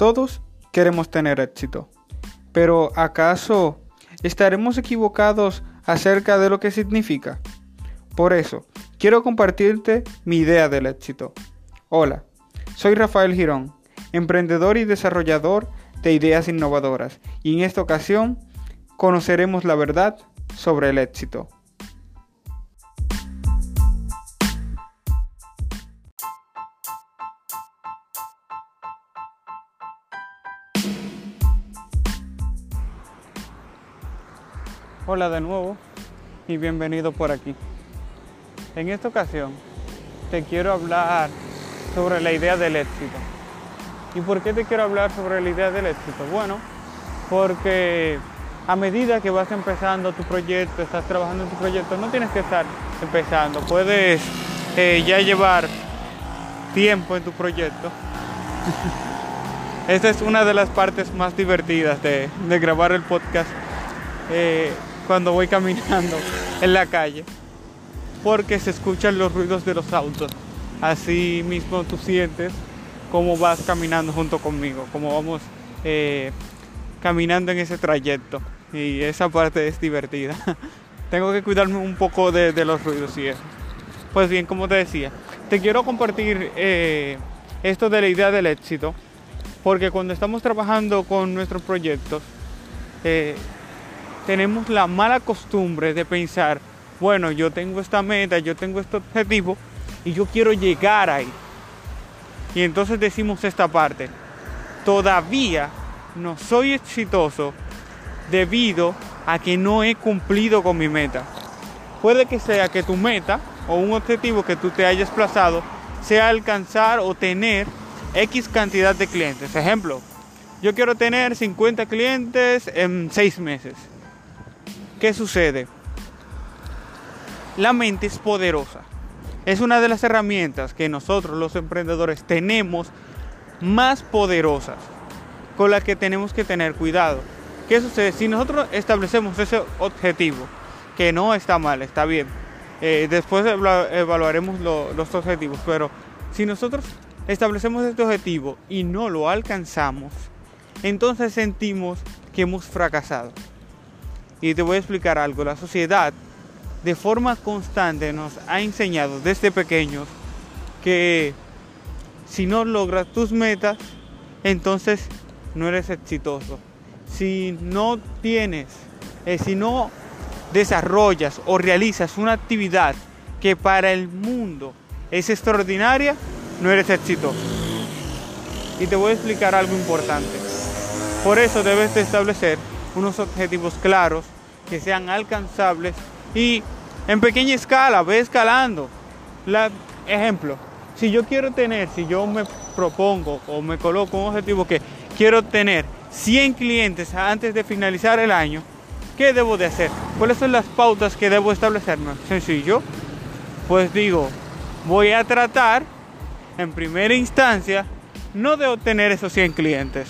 Todos queremos tener éxito, pero ¿acaso estaremos equivocados acerca de lo que significa? Por eso, quiero compartirte mi idea del éxito. Hola, soy Rafael Girón, emprendedor y desarrollador de ideas innovadoras, y en esta ocasión conoceremos la verdad sobre el éxito. Hola de nuevo y bienvenido por aquí. En esta ocasión te quiero hablar sobre la idea del éxito. ¿Y por qué te quiero hablar sobre la idea del éxito? Bueno, porque a medida que vas empezando tu proyecto, estás trabajando en tu proyecto, no tienes que estar empezando, puedes eh, ya llevar tiempo en tu proyecto. Esta es una de las partes más divertidas de, grabar el podcast eh, cuando voy caminando en la calle, porque se escuchan los ruidos de los autos. Así mismo tú sientes cómo vas caminando junto conmigo, cómo vamos eh, caminando en ese trayecto. Y esa parte es divertida. Tengo que cuidarme un poco de, los ruidos y eso. Pues bien, como te decía, te quiero compartir eh, esto de la idea del éxito, porque cuando estamos trabajando con nuestros proyectos, eh, tenemos la mala costumbre de pensar, bueno, yo tengo esta meta, yo tengo este objetivo y yo quiero llegar ahí. Y entonces decimos esta parte, todavía no soy exitoso debido a que no he cumplido con mi meta. Puede que sea que tu meta o un objetivo que tú te hayas plazado sea alcanzar o tener X cantidad de clientes. Ejemplo, yo quiero tener 50 clientes en 6 meses. ¿Qué sucede? La mente es poderosa. Es una de las herramientas que nosotros los emprendedores tenemos más poderosas, con las que tenemos que tener cuidado. ¿Qué sucede? Si nosotros establecemos ese objetivo, que no está mal, está bien, eh, después evaluaremos los objetivos, pero si nosotros establecemos este objetivo y no lo alcanzamos, entonces sentimos que hemos fracasado. Y te voy a explicar algo. La sociedad de forma constante nos ha enseñado desde pequeños que si no logras tus metas, entonces no eres exitoso. Si no tienes, eh, si no desarrollas o realizas una actividad que para el mundo es extraordinaria, no eres exitoso. Y te voy a explicar algo importante. Por eso debes de establecer unos objetivos claros que sean alcanzables y en pequeña escala, ve escalando. La, ejemplo, si yo quiero tener, si yo me propongo o me coloco un objetivo que quiero tener 100 clientes antes de finalizar el año, ¿qué debo de hacer? ¿Cuáles son las pautas que debo establecerme? Sencillo. Pues digo, voy a tratar en primera instancia no de obtener esos 100 clientes,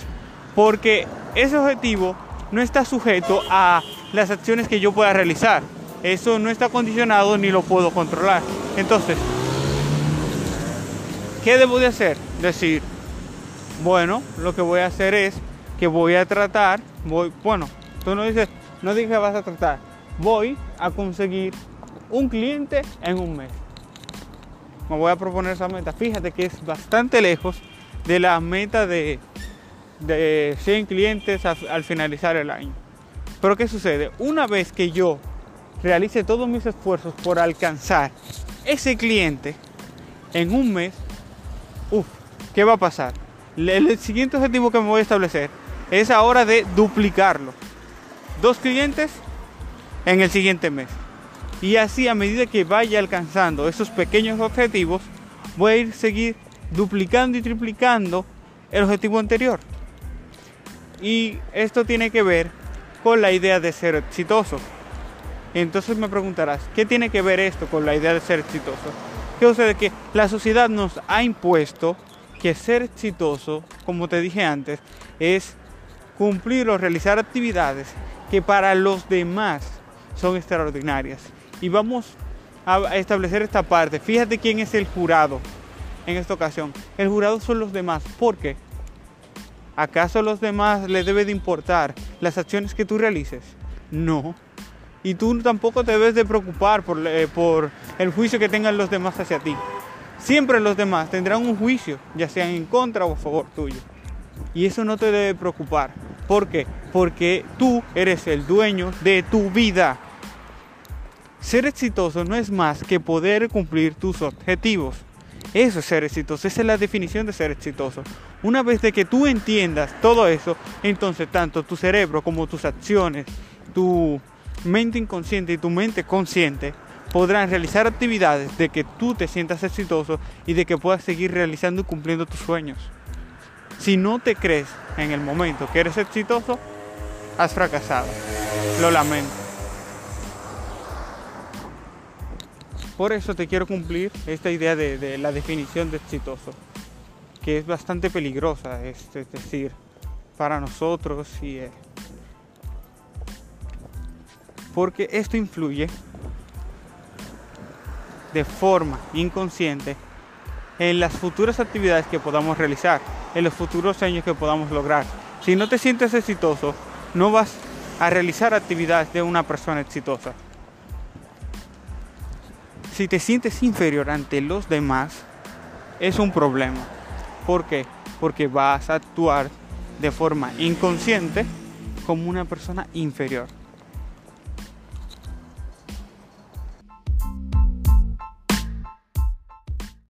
porque ese objetivo no está sujeto a las acciones que yo pueda realizar. Eso no está condicionado ni lo puedo controlar. Entonces, ¿qué debo de hacer? Decir, bueno, lo que voy a hacer es que voy a tratar, voy, bueno, tú no dices, no dije vas a tratar, voy a conseguir un cliente en un mes. Me voy a proponer esa meta. Fíjate que es bastante lejos de la meta de de 100 clientes al finalizar el año. Pero ¿qué sucede? Una vez que yo realice todos mis esfuerzos por alcanzar ese cliente en un mes, uff, ¿qué va a pasar? El siguiente objetivo que me voy a establecer es ahora de duplicarlo. Dos clientes en el siguiente mes. Y así a medida que vaya alcanzando esos pequeños objetivos, voy a ir seguir duplicando y triplicando el objetivo anterior. Y esto tiene que ver con la idea de ser exitoso. Entonces me preguntarás, ¿qué tiene que ver esto con la idea de ser exitoso? ¿Qué sucede? Que la sociedad nos ha impuesto que ser exitoso, como te dije antes, es cumplir o realizar actividades que para los demás son extraordinarias. Y vamos a establecer esta parte. Fíjate quién es el jurado en esta ocasión. El jurado son los demás. ¿Por qué? ¿Acaso a los demás les debe de importar las acciones que tú realices? No. Y tú tampoco te debes de preocupar por, eh, por el juicio que tengan los demás hacia ti. Siempre los demás tendrán un juicio, ya sea en contra o a favor tuyo. Y eso no te debe preocupar. ¿Por qué? Porque tú eres el dueño de tu vida. Ser exitoso no es más que poder cumplir tus objetivos. Eso es ser exitoso, esa es la definición de ser exitoso. Una vez de que tú entiendas todo eso, entonces tanto tu cerebro como tus acciones, tu mente inconsciente y tu mente consciente podrán realizar actividades de que tú te sientas exitoso y de que puedas seguir realizando y cumpliendo tus sueños. Si no te crees en el momento que eres exitoso, has fracasado. Lo lamento. Por eso te quiero cumplir esta idea de, la definición de exitoso, que es bastante peligrosa, es, decir, para nosotros y... Eh, porque esto influye de forma inconsciente en las futuras actividades que podamos realizar, en los futuros sueños que podamos lograr. Si no te sientes exitoso, no vas a realizar actividades de una persona exitosa. Si te sientes inferior ante los demás, es un problema. ¿Por qué? Porque vas a actuar de forma inconsciente como una persona inferior.